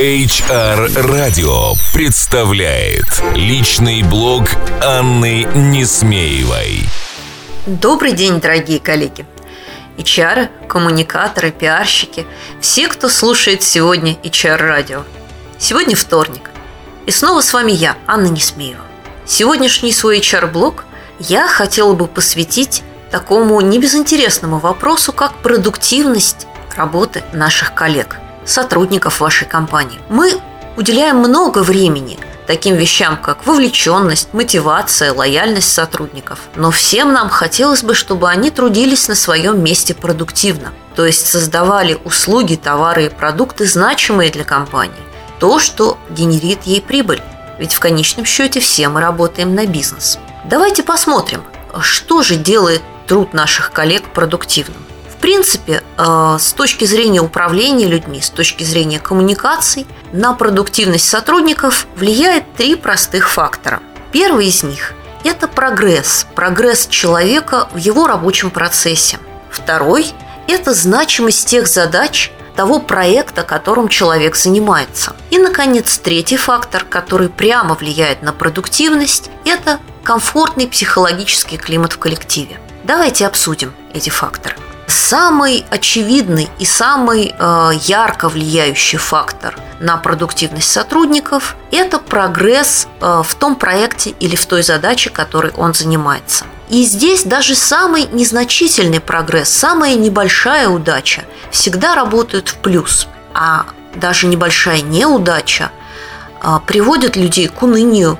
HR Радио представляет личный блог Анны Несмеевой. Добрый день, дорогие коллеги! HR, коммуникаторы, пиарщики, все, кто слушает сегодня HR Радио. Сегодня вторник. И снова с вами я, Анна Несмеева. Сегодняшний свой HR-блог я хотела бы посвятить такому небезынтересному вопросу, как продуктивность работы наших коллег – сотрудников вашей компании. Мы уделяем много времени таким вещам, как вовлеченность, мотивация, лояльность сотрудников. Но всем нам хотелось бы, чтобы они трудились на своем месте продуктивно, то есть создавали услуги, товары и продукты, значимые для компании. То, что генерит ей прибыль. Ведь в конечном счете все мы работаем на бизнес. Давайте посмотрим, что же делает труд наших коллег продуктивным принципе, э, с точки зрения управления людьми, с точки зрения коммуникаций, на продуктивность сотрудников влияет три простых фактора. Первый из них – это прогресс, прогресс человека в его рабочем процессе. Второй – это значимость тех задач, того проекта, которым человек занимается. И, наконец, третий фактор, который прямо влияет на продуктивность, это комфортный психологический климат в коллективе. Давайте обсудим эти факторы. Самый очевидный и самый э, ярко влияющий фактор на продуктивность сотрудников – это прогресс э, в том проекте или в той задаче, которой он занимается. И здесь даже самый незначительный прогресс, самая небольшая удача всегда работают в плюс, а даже небольшая неудача э, приводит людей к унынию,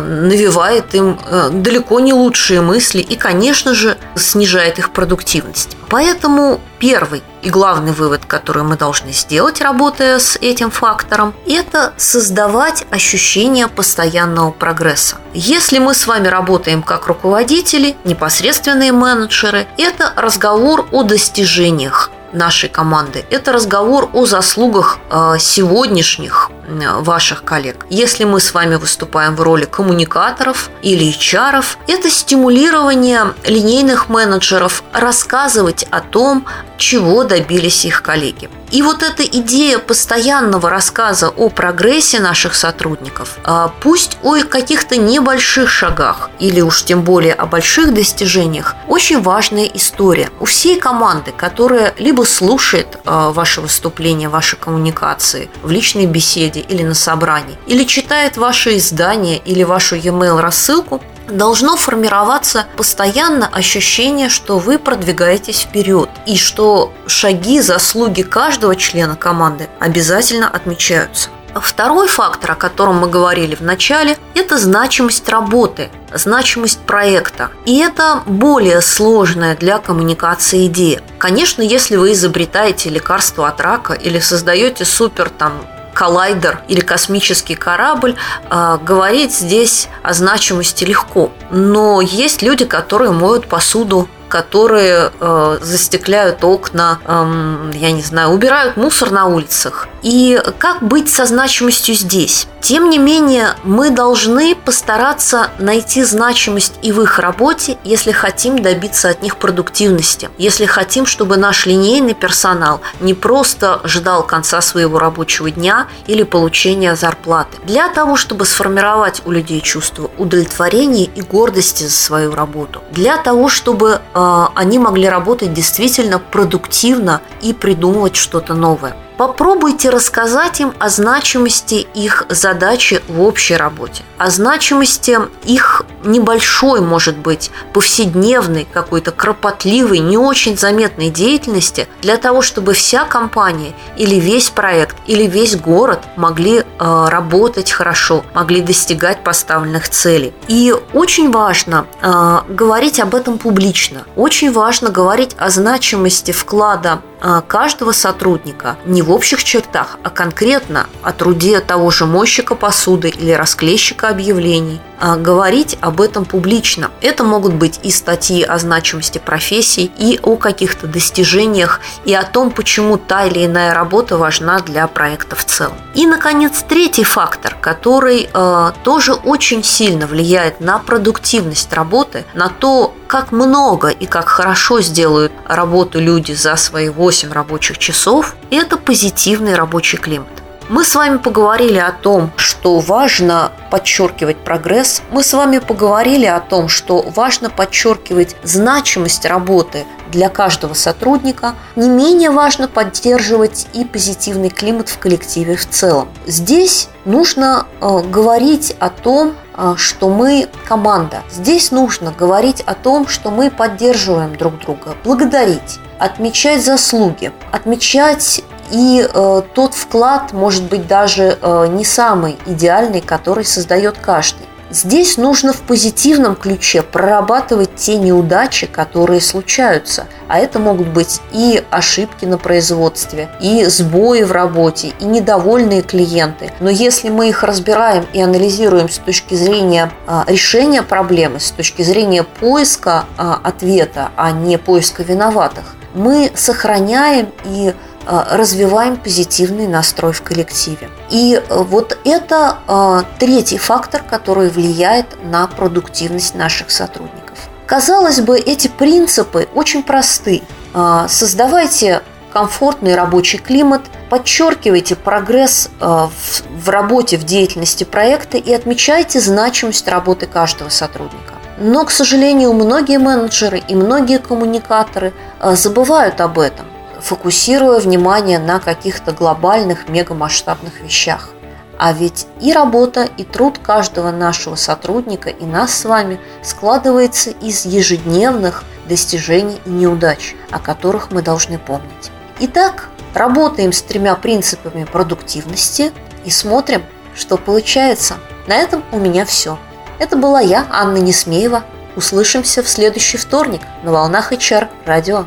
навевает им э, далеко не лучшие мысли и, конечно же, снижает их продуктивность. Поэтому первый и главный вывод, который мы должны сделать, работая с этим фактором, это создавать ощущение постоянного прогресса. Если мы с вами работаем как руководители, непосредственные менеджеры, это разговор о достижениях, нашей команды. Это разговор о заслугах э, сегодняшних ваших коллег. Если мы с вами выступаем в роли коммуникаторов или HR, это стимулирование линейных менеджеров рассказывать о том, чего добились их коллеги. И вот эта идея постоянного рассказа о прогрессе наших сотрудников, а, пусть о каких-то небольших шагах или уж тем более о больших достижениях, очень важная история. У всей команды, которая либо слушает а, ваши выступления, ваши коммуникации в личной беседе или на собрании, или читает ваши издания или вашу e-mail рассылку, должно формироваться постоянно ощущение, что вы продвигаетесь вперед и что шаги, заслуги каждого члена команды обязательно отмечаются. Второй фактор, о котором мы говорили в начале, это значимость работы, значимость проекта. И это более сложная для коммуникации идея. Конечно, если вы изобретаете лекарство от рака или создаете супер там коллайдер или космический корабль, а, говорить здесь о значимости легко. Но есть люди, которые моют посуду которые э, застекляют окна, э, я не знаю, убирают мусор на улицах. И как быть со значимостью здесь? Тем не менее, мы должны постараться найти значимость и в их работе, если хотим добиться от них продуктивности, если хотим, чтобы наш линейный персонал не просто ждал конца своего рабочего дня или получения зарплаты. Для того, чтобы сформировать у людей чувство удовлетворения и гордости за свою работу, для того, чтобы э, они могли работать действительно продуктивно и придумывать что-то новое. Попробуйте рассказать им о значимости их задачи в общей работе, о значимости их небольшой, может быть, повседневной, какой-то кропотливой, не очень заметной деятельности для того, чтобы вся компания или весь проект, или весь город могли э, работать хорошо, могли достигать поставленных целей. И очень важно э, говорить об этом публично, очень важно говорить о значимости вклада э, каждого сотрудника не в общих чертах, а конкретно о труде того же мойщика посуды или расклейщика объявлений, говорить об этом публично. Это могут быть и статьи о значимости профессий, и о каких-то достижениях, и о том, почему та или иная работа важна для проекта в целом. И, наконец, третий фактор, который э, тоже очень сильно влияет на продуктивность работы, на то, как много и как хорошо сделают работу люди за свои 8 рабочих часов, это позитивный рабочий климат. Мы с вами поговорили о том, что важно подчеркивать прогресс. Мы с вами поговорили о том, что важно подчеркивать значимость работы для каждого сотрудника. Не менее важно поддерживать и позитивный климат в коллективе в целом. Здесь нужно э, говорить о том, э, что мы команда. Здесь нужно говорить о том, что мы поддерживаем друг друга, благодарить отмечать заслуги, отмечать и э, тот вклад может быть даже э, не самый идеальный, который создает каждый. Здесь нужно в позитивном ключе прорабатывать те неудачи, которые случаются. А это могут быть и ошибки на производстве, и сбои в работе, и недовольные клиенты. Но если мы их разбираем и анализируем с точки зрения а, решения проблемы, с точки зрения поиска а, ответа, а не поиска виноватых, мы сохраняем и развиваем позитивный настрой в коллективе. И э, вот это а, третий фактор, который влияет на продуктивность наших сотрудников. Казалось бы, эти принципы очень просты. Создавайте комфортный рабочий климат, подчеркивайте прогресс в работе, в деятельности проекта и отмечайте значимость работы каждого сотрудника. Но, к сожалению, многие менеджеры и многие коммуникаторы забывают об этом фокусируя внимание на каких-то глобальных мегамасштабных вещах. А ведь и работа, и труд каждого нашего сотрудника и нас с вами складывается из ежедневных достижений и неудач, о которых мы должны помнить. Итак, работаем с тремя принципами продуктивности и смотрим, что получается. На этом у меня все. Это была я, Анна Несмеева. Услышимся в следующий вторник на волнах HR радио.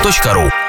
hrradio.ru